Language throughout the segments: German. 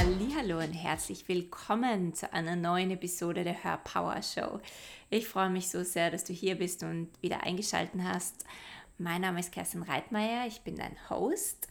Hallo und herzlich willkommen zu einer neuen Episode der Hör Power Show. Ich freue mich so sehr, dass du hier bist und wieder eingeschaltet hast. Mein Name ist Kerstin Reitmeier, ich bin dein Host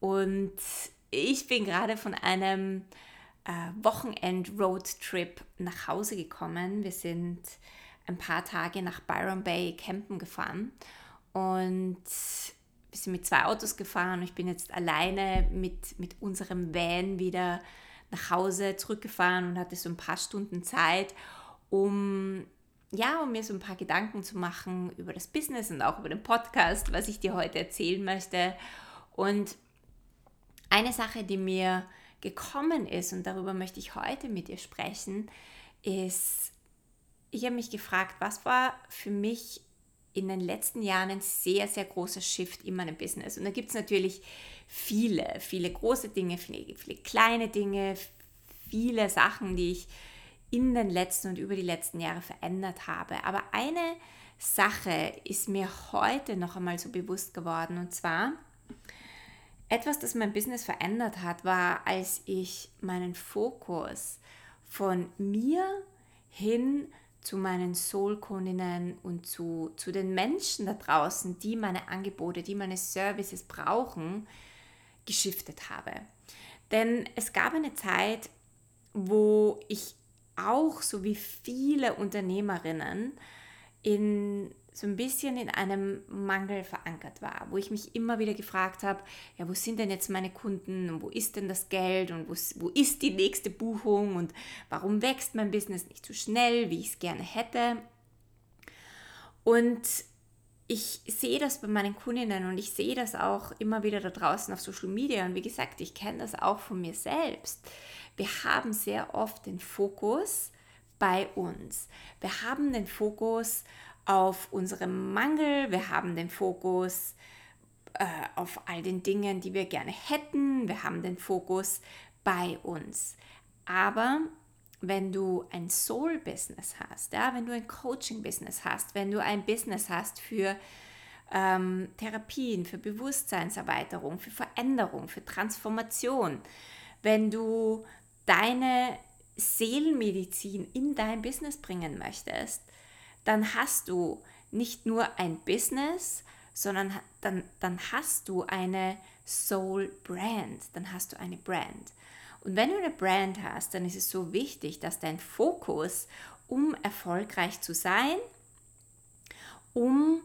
und ich bin gerade von einem äh, Wochenend-Roadtrip nach Hause gekommen. Wir sind ein paar Tage nach Byron Bay campen gefahren und wir mit zwei Autos gefahren. Ich bin jetzt alleine mit, mit unserem Van wieder nach Hause zurückgefahren und hatte so ein paar Stunden Zeit, um ja, um mir so ein paar Gedanken zu machen über das Business und auch über den Podcast, was ich dir heute erzählen möchte. Und eine Sache, die mir gekommen ist, und darüber möchte ich heute mit dir sprechen, ist, ich habe mich gefragt, was war für mich in den letzten Jahren ein sehr, sehr großer Shift in meinem Business. Und da gibt es natürlich viele, viele große Dinge, viele, viele kleine Dinge, viele Sachen, die ich in den letzten und über die letzten Jahre verändert habe. Aber eine Sache ist mir heute noch einmal so bewusst geworden. Und zwar, etwas, das mein Business verändert hat, war, als ich meinen Fokus von mir hin zu meinen Soul-Kundinnen und zu, zu den Menschen da draußen, die meine Angebote, die meine Services brauchen, geschiftet habe. Denn es gab eine Zeit, wo ich auch, so wie viele Unternehmerinnen, in so ein bisschen in einem Mangel verankert war, wo ich mich immer wieder gefragt habe, ja, wo sind denn jetzt meine Kunden und wo ist denn das Geld und wo, wo ist die nächste Buchung und warum wächst mein Business nicht so schnell, wie ich es gerne hätte. Und ich sehe das bei meinen Kundinnen und ich sehe das auch immer wieder da draußen auf Social Media und wie gesagt, ich kenne das auch von mir selbst. Wir haben sehr oft den Fokus bei uns. Wir haben den Fokus auf unserem Mangel, wir haben den Fokus äh, auf all den Dingen, die wir gerne hätten, wir haben den Fokus bei uns. Aber wenn du ein Soul-Business hast, ja, wenn du ein Coaching-Business hast, wenn du ein Business hast für ähm, Therapien, für Bewusstseinserweiterung, für Veränderung, für Transformation, wenn du deine Seelenmedizin in dein Business bringen möchtest, dann hast du nicht nur ein Business, sondern dann, dann hast du eine Soul Brand, dann hast du eine Brand. Und wenn du eine Brand hast, dann ist es so wichtig, dass dein Fokus, um erfolgreich zu sein, um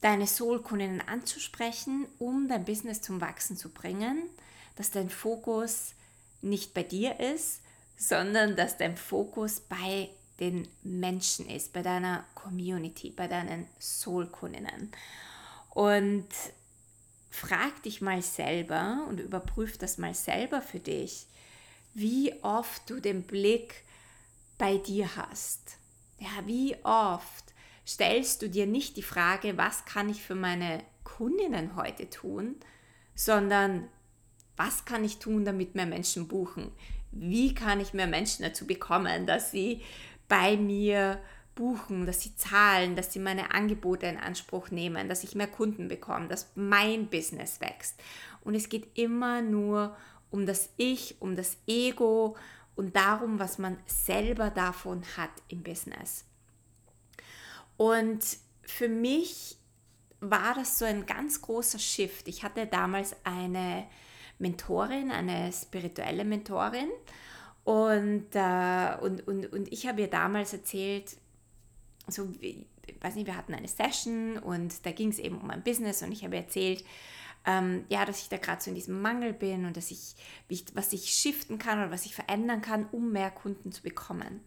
deine Soul-Kundinnen anzusprechen, um dein Business zum Wachsen zu bringen, dass dein Fokus nicht bei dir ist, sondern dass dein Fokus bei den Menschen ist, bei deiner Community, bei deinen Soul-Kundinnen. Und frag dich mal selber und überprüf das mal selber für dich, wie oft du den Blick bei dir hast. Ja, wie oft stellst du dir nicht die Frage, was kann ich für meine Kundinnen heute tun, sondern was kann ich tun, damit mehr Menschen buchen? Wie kann ich mehr Menschen dazu bekommen, dass sie bei mir buchen, dass sie zahlen, dass sie meine Angebote in Anspruch nehmen, dass ich mehr Kunden bekomme, dass mein Business wächst. Und es geht immer nur um das Ich, um das Ego und darum, was man selber davon hat im Business. Und für mich war das so ein ganz großer Shift. Ich hatte damals eine Mentorin, eine spirituelle Mentorin und, äh, und, und, und ich habe ihr damals erzählt, so, ich weiß nicht, wir hatten eine Session und da ging es eben um mein Business und ich habe erzählt, ähm, ja, dass ich da gerade so in diesem Mangel bin und dass ich, ich, was ich shiften kann oder was ich verändern kann, um mehr Kunden zu bekommen.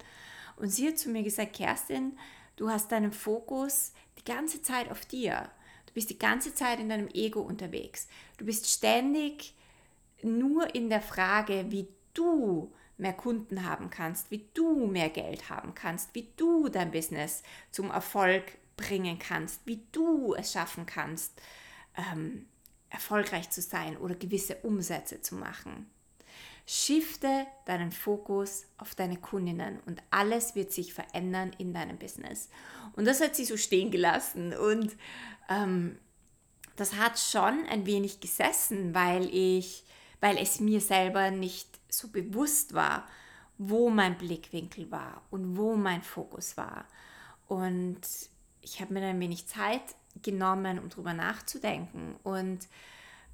Und sie hat zu mir gesagt, Kerstin, du hast deinen Fokus die ganze Zeit auf dir. Du bist die ganze Zeit in deinem Ego unterwegs. Du bist ständig nur in der Frage, wie du mehr Kunden haben kannst, wie du mehr Geld haben kannst, wie du dein Business zum Erfolg bringen kannst, wie du es schaffen kannst, ähm, erfolgreich zu sein oder gewisse Umsätze zu machen. Shifte deinen Fokus auf deine Kundinnen und alles wird sich verändern in deinem Business. Und das hat sie so stehen gelassen und ähm, das hat schon ein wenig gesessen, weil ich weil es mir selber nicht so bewusst war, wo mein Blickwinkel war und wo mein Fokus war. Und ich habe mir ein wenig Zeit genommen, um darüber nachzudenken und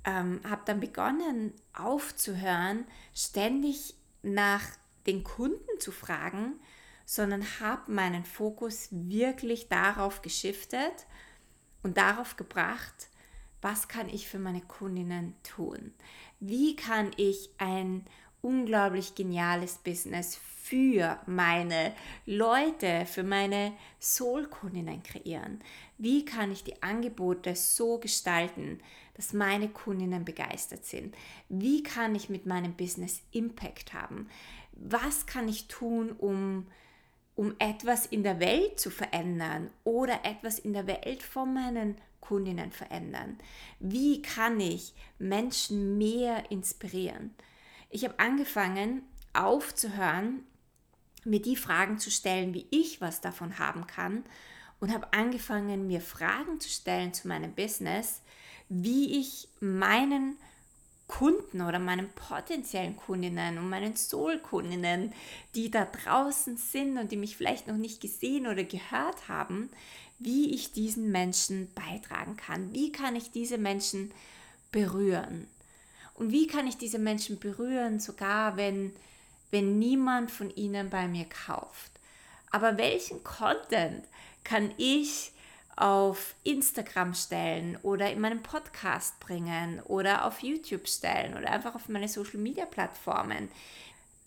ähm, habe dann begonnen aufzuhören, ständig nach den Kunden zu fragen, sondern habe meinen Fokus wirklich darauf geschiftet und darauf gebracht, was kann ich für meine Kundinnen tun? Wie kann ich ein unglaublich geniales Business für meine Leute, für meine Soul-Kundinnen kreieren? Wie kann ich die Angebote so gestalten, dass meine Kundinnen begeistert sind? Wie kann ich mit meinem Business Impact haben? Was kann ich tun, um um etwas in der Welt zu verändern oder etwas in der Welt von meinen Kundinnen verändern? Wie kann ich Menschen mehr inspirieren? Ich habe angefangen aufzuhören, mir die Fragen zu stellen, wie ich was davon haben kann und habe angefangen, mir Fragen zu stellen zu meinem Business, wie ich meinen Kunden oder meinen potenziellen Kundinnen und meinen Soul-Kundinnen, die da draußen sind und die mich vielleicht noch nicht gesehen oder gehört haben, wie ich diesen Menschen beitragen kann. Wie kann ich diese Menschen berühren? Und wie kann ich diese Menschen berühren, sogar wenn, wenn niemand von ihnen bei mir kauft? Aber welchen Content kann ich auf Instagram stellen oder in meinem Podcast bringen oder auf YouTube stellen oder einfach auf meine Social Media Plattformen,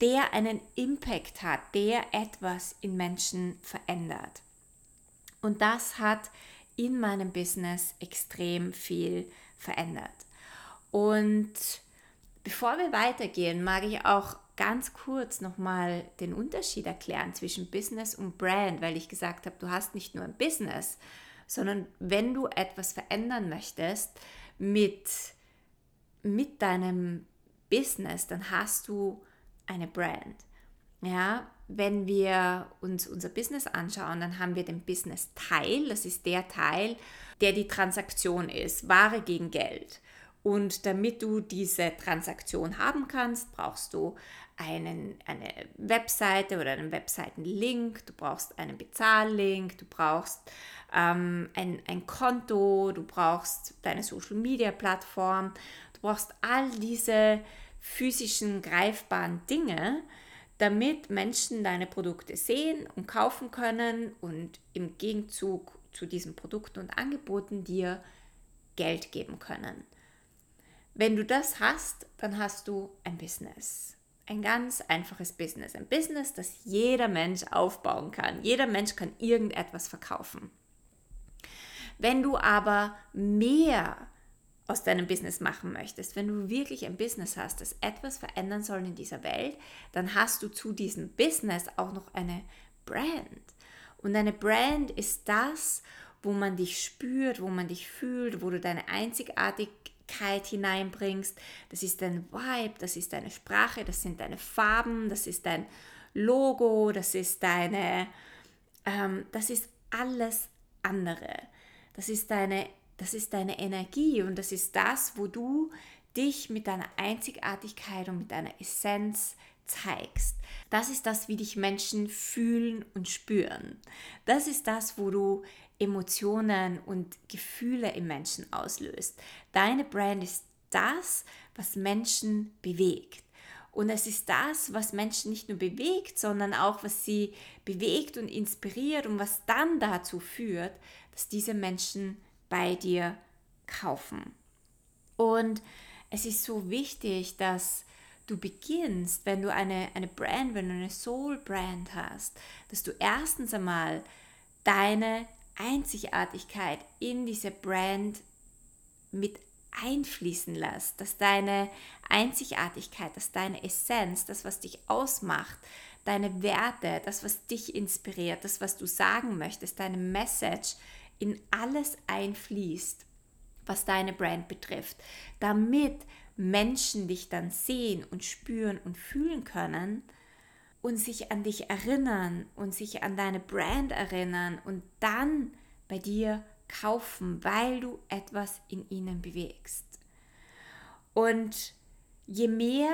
der einen Impact hat, der etwas in Menschen verändert. Und das hat in meinem Business extrem viel verändert. Und bevor wir weitergehen, mag ich auch ganz kurz nochmal den Unterschied erklären zwischen Business und Brand, weil ich gesagt habe, du hast nicht nur ein Business, sondern wenn du etwas verändern möchtest mit, mit deinem Business, dann hast du eine Brand. Ja, wenn wir uns unser Business anschauen, dann haben wir den Business-Teil, das ist der Teil, der die Transaktion ist, Ware gegen Geld. Und damit du diese Transaktion haben kannst, brauchst du einen, eine Webseite oder einen Webseitenlink, du brauchst einen Bezahllink, du brauchst ähm, ein, ein Konto, du brauchst deine Social-Media-Plattform, du brauchst all diese physischen, greifbaren Dinge, damit Menschen deine Produkte sehen und kaufen können und im Gegenzug zu diesen Produkten und Angeboten dir Geld geben können. Wenn du das hast, dann hast du ein Business. Ein ganz einfaches Business. Ein Business, das jeder Mensch aufbauen kann. Jeder Mensch kann irgendetwas verkaufen. Wenn du aber mehr aus deinem Business machen möchtest, wenn du wirklich ein Business hast, das etwas verändern soll in dieser Welt, dann hast du zu diesem Business auch noch eine Brand. Und eine Brand ist das, wo man dich spürt, wo man dich fühlt, wo du deine Einzigartigkeit hineinbringst. Das ist dein Vibe, das ist deine Sprache, das sind deine Farben, das ist dein Logo, das ist deine, ähm, das ist alles andere. Das ist deine, das ist deine Energie und das ist das, wo du dich mit deiner Einzigartigkeit und mit deiner Essenz zeigst. Das ist das, wie dich Menschen fühlen und spüren. Das ist das, wo du Emotionen und Gefühle im Menschen auslöst. Deine Brand ist das, was Menschen bewegt. Und es ist das, was Menschen nicht nur bewegt, sondern auch, was sie bewegt und inspiriert und was dann dazu führt, dass diese Menschen bei dir kaufen. Und es ist so wichtig, dass du beginnst, wenn du eine, eine Brand, wenn du eine Soul-Brand hast, dass du erstens einmal deine Einzigartigkeit in diese Brand mit einfließen lässt, dass deine Einzigartigkeit, dass deine Essenz, das, was dich ausmacht, deine Werte, das, was dich inspiriert, das, was du sagen möchtest, deine Message in alles einfließt, was deine Brand betrifft, damit Menschen dich dann sehen und spüren und fühlen können und sich an dich erinnern und sich an deine Brand erinnern und dann bei dir kaufen, weil du etwas in ihnen bewegst. Und je mehr,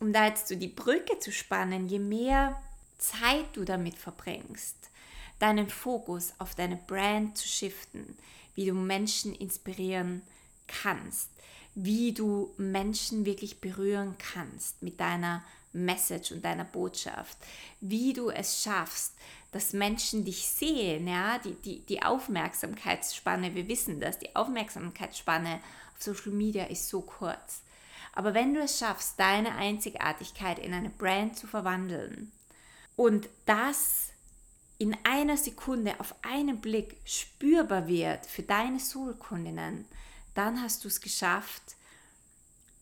um da jetzt so die Brücke zu spannen, je mehr Zeit du damit verbringst, deinen Fokus auf deine Brand zu shiften, wie du Menschen inspirieren kannst, wie du Menschen wirklich berühren kannst mit deiner Message und deiner Botschaft, wie du es schaffst, dass Menschen dich sehen, ja, die, die, die Aufmerksamkeitsspanne, wir wissen das, die Aufmerksamkeitsspanne auf Social Media ist so kurz. Aber wenn du es schaffst, deine Einzigartigkeit in eine Brand zu verwandeln und das in einer Sekunde auf einen Blick spürbar wird für deine Soul-Kundinnen, dann hast du es geschafft,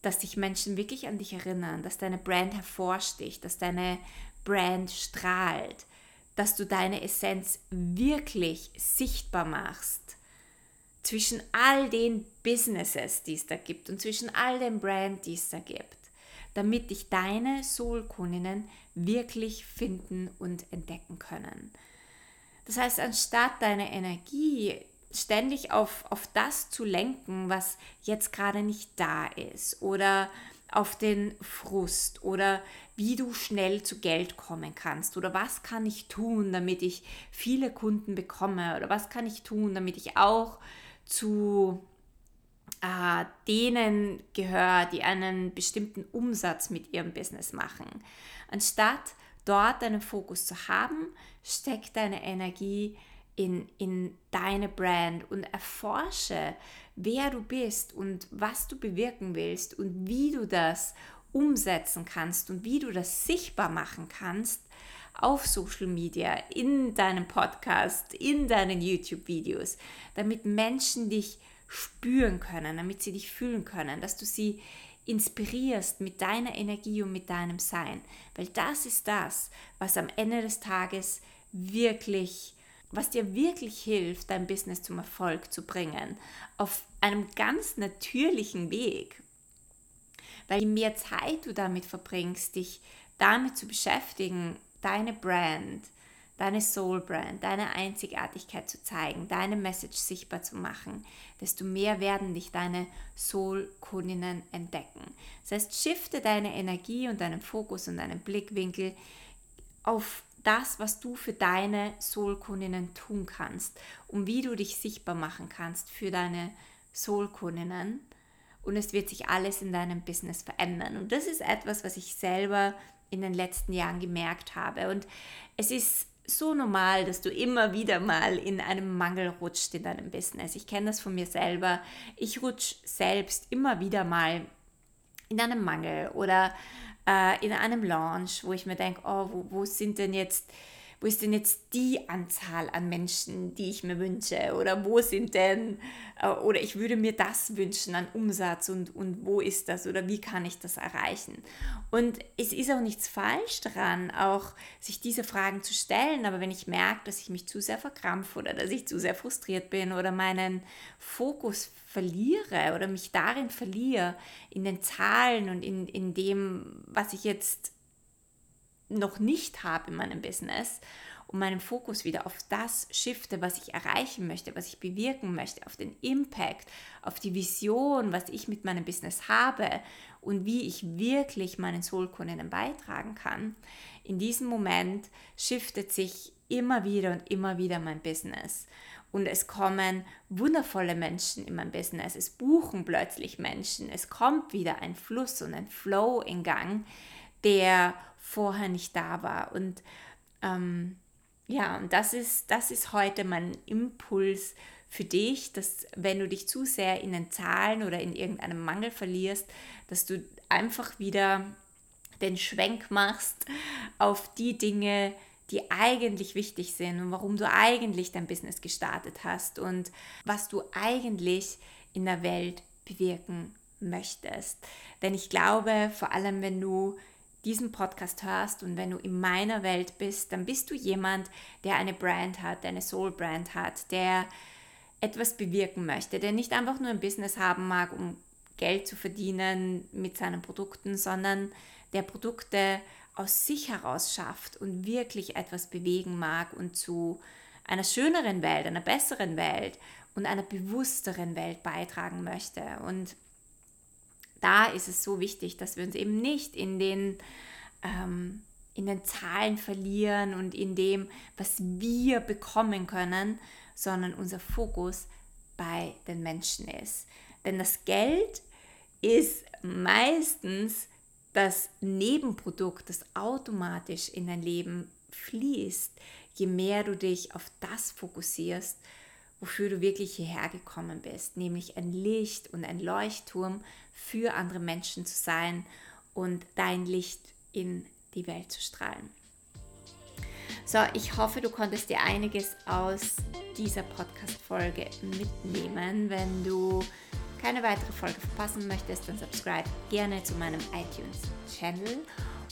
dass sich Menschen wirklich an dich erinnern, dass deine Brand hervorsticht, dass deine Brand strahlt, dass du deine Essenz wirklich sichtbar machst zwischen all den Businesses, die es da gibt und zwischen all den Brands, die es da gibt, damit dich deine Soul-Kundinnen wirklich finden und entdecken können. Das heißt, anstatt deine Energie ständig auf, auf das zu lenken, was jetzt gerade nicht da ist oder auf den Frust oder wie du schnell zu Geld kommen kannst oder was kann ich tun, damit ich viele Kunden bekomme oder was kann ich tun, damit ich auch zu äh, denen gehöre, die einen bestimmten Umsatz mit ihrem Business machen. Anstatt dort deinen Fokus zu haben, steck deine Energie in, in deine Brand und erforsche, wer du bist und was du bewirken willst und wie du das umsetzen kannst und wie du das sichtbar machen kannst auf Social Media, in deinem Podcast, in deinen YouTube-Videos, damit Menschen dich spüren können, damit sie dich fühlen können, dass du sie inspirierst mit deiner Energie und mit deinem Sein. Weil das ist das, was am Ende des Tages wirklich, was dir wirklich hilft, dein Business zum Erfolg zu bringen. Auf einem ganz natürlichen Weg. Weil je mehr Zeit du damit verbringst, dich damit zu beschäftigen, deine Brand, deine Soul Brand, deine Einzigartigkeit zu zeigen, deine Message sichtbar zu machen, desto mehr werden dich deine Soul-Kundinnen entdecken. Das heißt, shifte deine Energie und deinen Fokus und deinen Blickwinkel auf das, was du für deine Soul-Kundinnen tun kannst und wie du dich sichtbar machen kannst für deine Soul-Kundinnen. Und es wird sich alles in deinem Business verändern. Und das ist etwas, was ich selber in den letzten Jahren gemerkt habe. Und es ist so normal, dass du immer wieder mal in einem Mangel rutscht in deinem Business. Ich kenne das von mir selber. Ich rutsche selbst immer wieder mal in einem Mangel oder äh, in einem Launch, wo ich mir denke, oh, wo, wo sind denn jetzt wo ist denn jetzt die Anzahl an Menschen, die ich mir wünsche? Oder wo sind denn, äh, oder ich würde mir das wünschen an Umsatz und, und wo ist das oder wie kann ich das erreichen? Und es ist auch nichts falsch daran, auch sich diese Fragen zu stellen, aber wenn ich merke, dass ich mich zu sehr verkrampfe oder dass ich zu sehr frustriert bin oder meinen Fokus verliere oder mich darin verliere, in den Zahlen und in, in dem, was ich jetzt noch nicht habe in meinem Business und meinen Fokus wieder auf das shifte, was ich erreichen möchte, was ich bewirken möchte, auf den Impact, auf die Vision, was ich mit meinem Business habe und wie ich wirklich meinen Soulkundinnen beitragen kann, in diesem Moment shiftet sich immer wieder und immer wieder mein Business. Und es kommen wundervolle Menschen in mein Business. Es buchen plötzlich Menschen. Es kommt wieder ein Fluss und ein Flow in Gang, der vorher nicht da war. Und ähm, ja, und das ist, das ist heute mein Impuls für dich, dass wenn du dich zu sehr in den Zahlen oder in irgendeinem Mangel verlierst, dass du einfach wieder den Schwenk machst auf die Dinge, die eigentlich wichtig sind und warum du eigentlich dein Business gestartet hast und was du eigentlich in der Welt bewirken möchtest. Denn ich glaube, vor allem wenn du diesen Podcast hörst und wenn du in meiner Welt bist, dann bist du jemand, der eine Brand hat, der eine Soul-Brand hat, der etwas bewirken möchte, der nicht einfach nur ein Business haben mag, um Geld zu verdienen mit seinen Produkten, sondern der Produkte aus sich heraus schafft und wirklich etwas bewegen mag und zu einer schöneren Welt, einer besseren Welt und einer bewussteren Welt beitragen möchte. Und da ist es so wichtig, dass wir uns eben nicht in den, ähm, in den Zahlen verlieren und in dem, was wir bekommen können, sondern unser Fokus bei den Menschen ist. Denn das Geld ist meistens das Nebenprodukt, das automatisch in dein Leben fließt, je mehr du dich auf das fokussierst, wofür du wirklich hierher gekommen bist, nämlich ein Licht und ein Leuchtturm für andere Menschen zu sein und dein Licht in die Welt zu strahlen. So, ich hoffe, du konntest dir einiges aus dieser Podcast-Folge mitnehmen. Wenn du keine weitere Folge verpassen möchtest, dann subscribe gerne zu meinem iTunes-Channel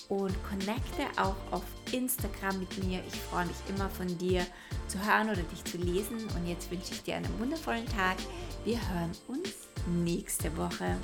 und connecte auch auf Instagram mit mir. Ich freue mich immer von dir zu hören oder dich zu lesen. Und jetzt wünsche ich dir einen wundervollen Tag. Wir hören uns nächste Woche.